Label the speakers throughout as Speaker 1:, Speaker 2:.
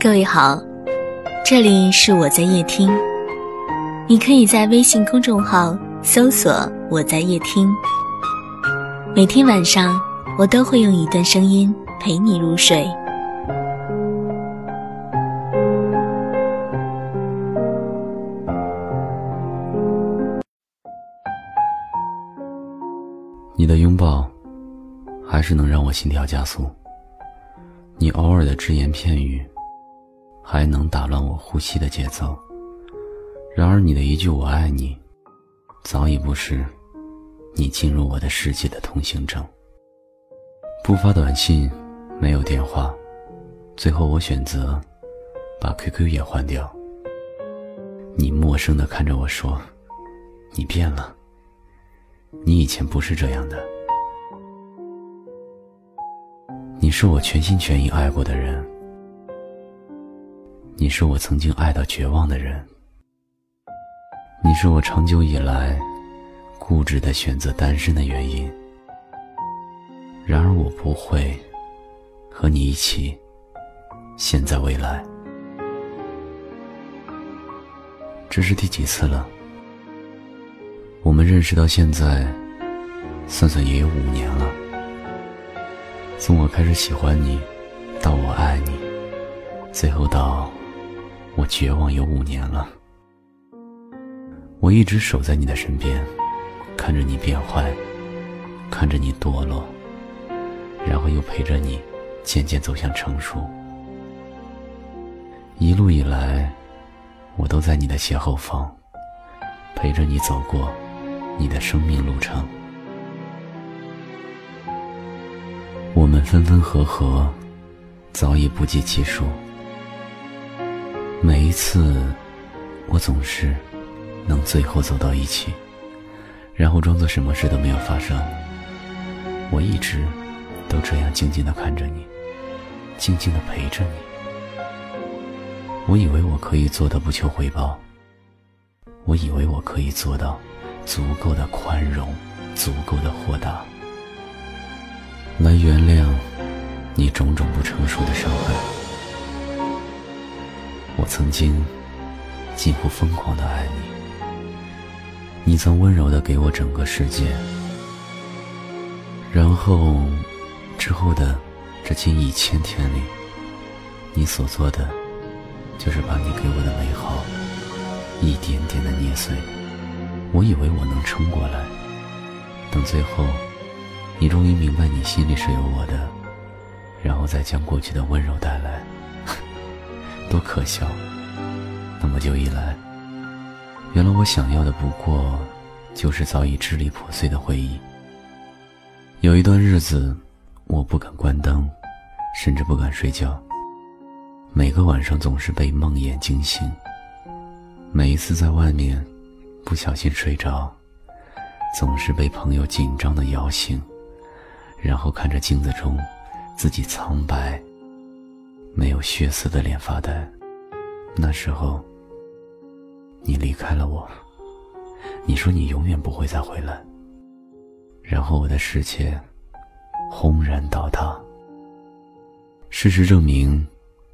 Speaker 1: 各位好，这里是我在夜听，你可以在微信公众号搜索“我在夜听”，每天晚上我都会用一段声音陪你入睡。
Speaker 2: 你的拥抱，还是能让我心跳加速。你偶尔的只言片语，还能打乱我呼吸的节奏。然而，你的一句“我爱你”，早已不是你进入我的世界的通行证。不发短信，没有电话，最后我选择把 QQ 也换掉。你陌生的看着我说：“你变了，你以前不是这样的。”你是我全心全意爱过的人，你是我曾经爱到绝望的人，你是我长久以来固执的选择单身的原因。然而我不会和你一起，现在未来，这是第几次了？我们认识到现在，算算也有五年了。从我开始喜欢你，到我爱你，最后到我绝望，有五年了。我一直守在你的身边，看着你变坏，看着你堕落，然后又陪着你渐渐走向成熟。一路以来，我都在你的斜后方，陪着你走过你的生命路程。我们分分合合，早已不计其数。每一次，我总是能最后走到一起，然后装作什么事都没有发生。我一直都这样静静的看着你，静静的陪着你。我以为我可以做到不求回报，我以为我可以做到足够的宽容，足够的豁达。来原谅你种种不成熟的伤害。曾经近乎疯狂的爱你，你曾温柔的给我整个世界，然后之后的这近一千天里，你所做的就是把你给我的美好一点点的捏碎。我以为我能撑过来，等最后。你终于明白，你心里是有我的，然后再将过去的温柔带来，多可笑！那么久以来，原来我想要的不过就是早已支离破碎的回忆。有一段日子，我不敢关灯，甚至不敢睡觉，每个晚上总是被梦魇惊醒。每一次在外面不小心睡着，总是被朋友紧张的摇醒。然后看着镜子中自己苍白、没有血丝的脸发呆。那时候，你离开了我，你说你永远不会再回来。然后我的世界轰然倒塌。事实证明，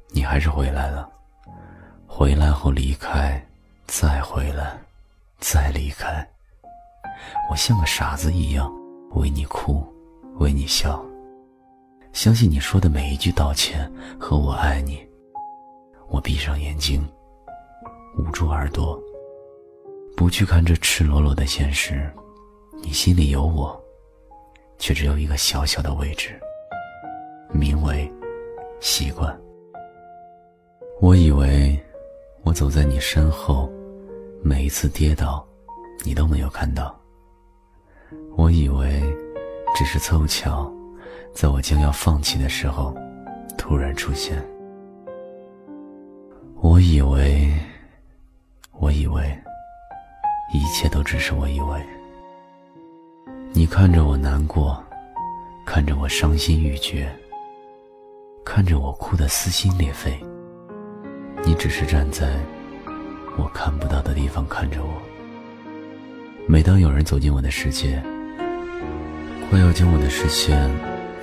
Speaker 2: 你还是回来了。回来后离开，再回来，再离开。我像个傻子一样为你哭。为你笑，相信你说的每一句道歉和我爱你。我闭上眼睛，捂住耳朵，不去看这赤裸裸的现实。你心里有我，却只有一个小小的位置，名为习惯。我以为我走在你身后，每一次跌倒，你都没有看到。我以为。只是凑巧，在我将要放弃的时候，突然出现。我以为，我以为，一切都只是我以为。你看着我难过，看着我伤心欲绝，看着我哭得撕心裂肺。你只是站在我看不到的地方看着我。每当有人走进我的世界。快要将我的视线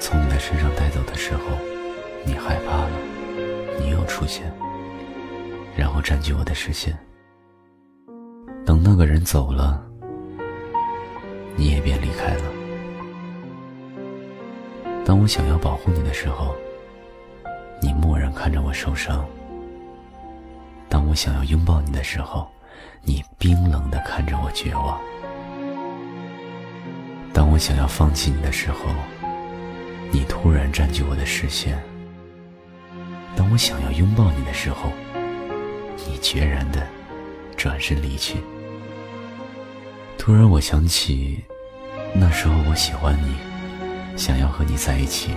Speaker 2: 从你的身上带走的时候，你害怕了，你又出现，然后占据我的视线。等那个人走了，你也便离开了。当我想要保护你的时候，你默然看着我受伤；当我想要拥抱你的时候，你冰冷的看着我绝望；当我想要放弃你的时候，你突然占据我的视线；当我想要拥抱你的时候，你决然的转身离去。突然，我想起那时候我喜欢你，想要和你在一起，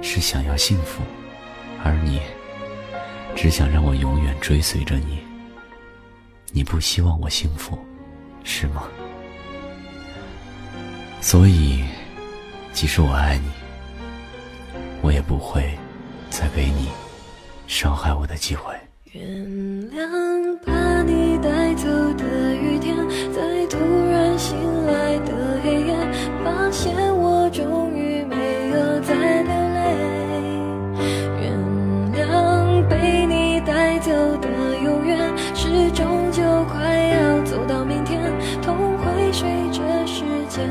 Speaker 2: 是想要幸福，而你只想让我永远追随着你。你不希望我幸福，是吗？所以，即使我爱你，我也不会再给你伤害我的机会。
Speaker 3: 原谅把你带走的雨天，在突然醒来的黑夜，发现我终于没有再流泪。原谅被你带走的永远，是终究快要走到明天，痛会随着时间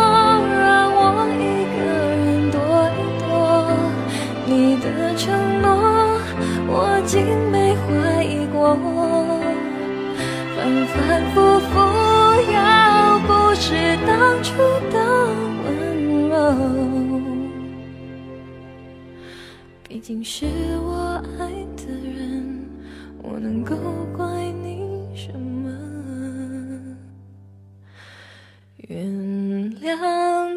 Speaker 3: 反反复复，要不是当初的温柔，毕竟是我爱的人，我能够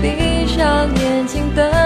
Speaker 3: 闭上眼睛等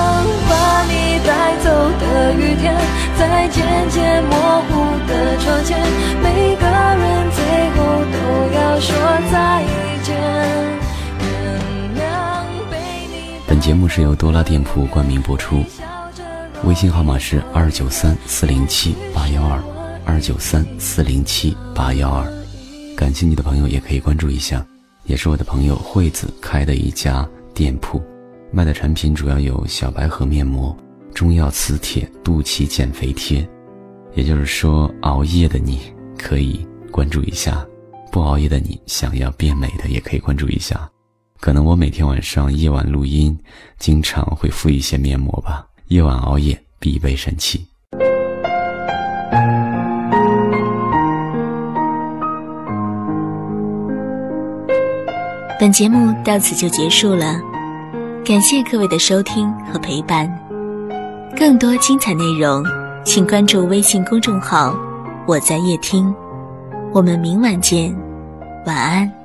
Speaker 3: 走的雨天，在渐渐模糊的窗前，每个人最后都要说再见。
Speaker 2: 本节目是由多拉店铺冠名播出，微信号码是二九三四零七八幺二二九三四零七八幺二。感兴趣的朋友也可以关注一下，也是我的朋友惠子开的一家店铺。卖的产品主要有小白盒面膜、中药磁铁、肚脐减肥贴。也就是说，熬夜的你可以关注一下，不熬夜的你想要变美的也可以关注一下。可能我每天晚上夜晚录音，经常会敷一些面膜吧。夜晚熬夜必备神器。
Speaker 1: 本节目到此就结束了，感谢各位的收听和陪伴。更多精彩内容，请关注微信公众号“我在夜听”。我们明晚见，晚安。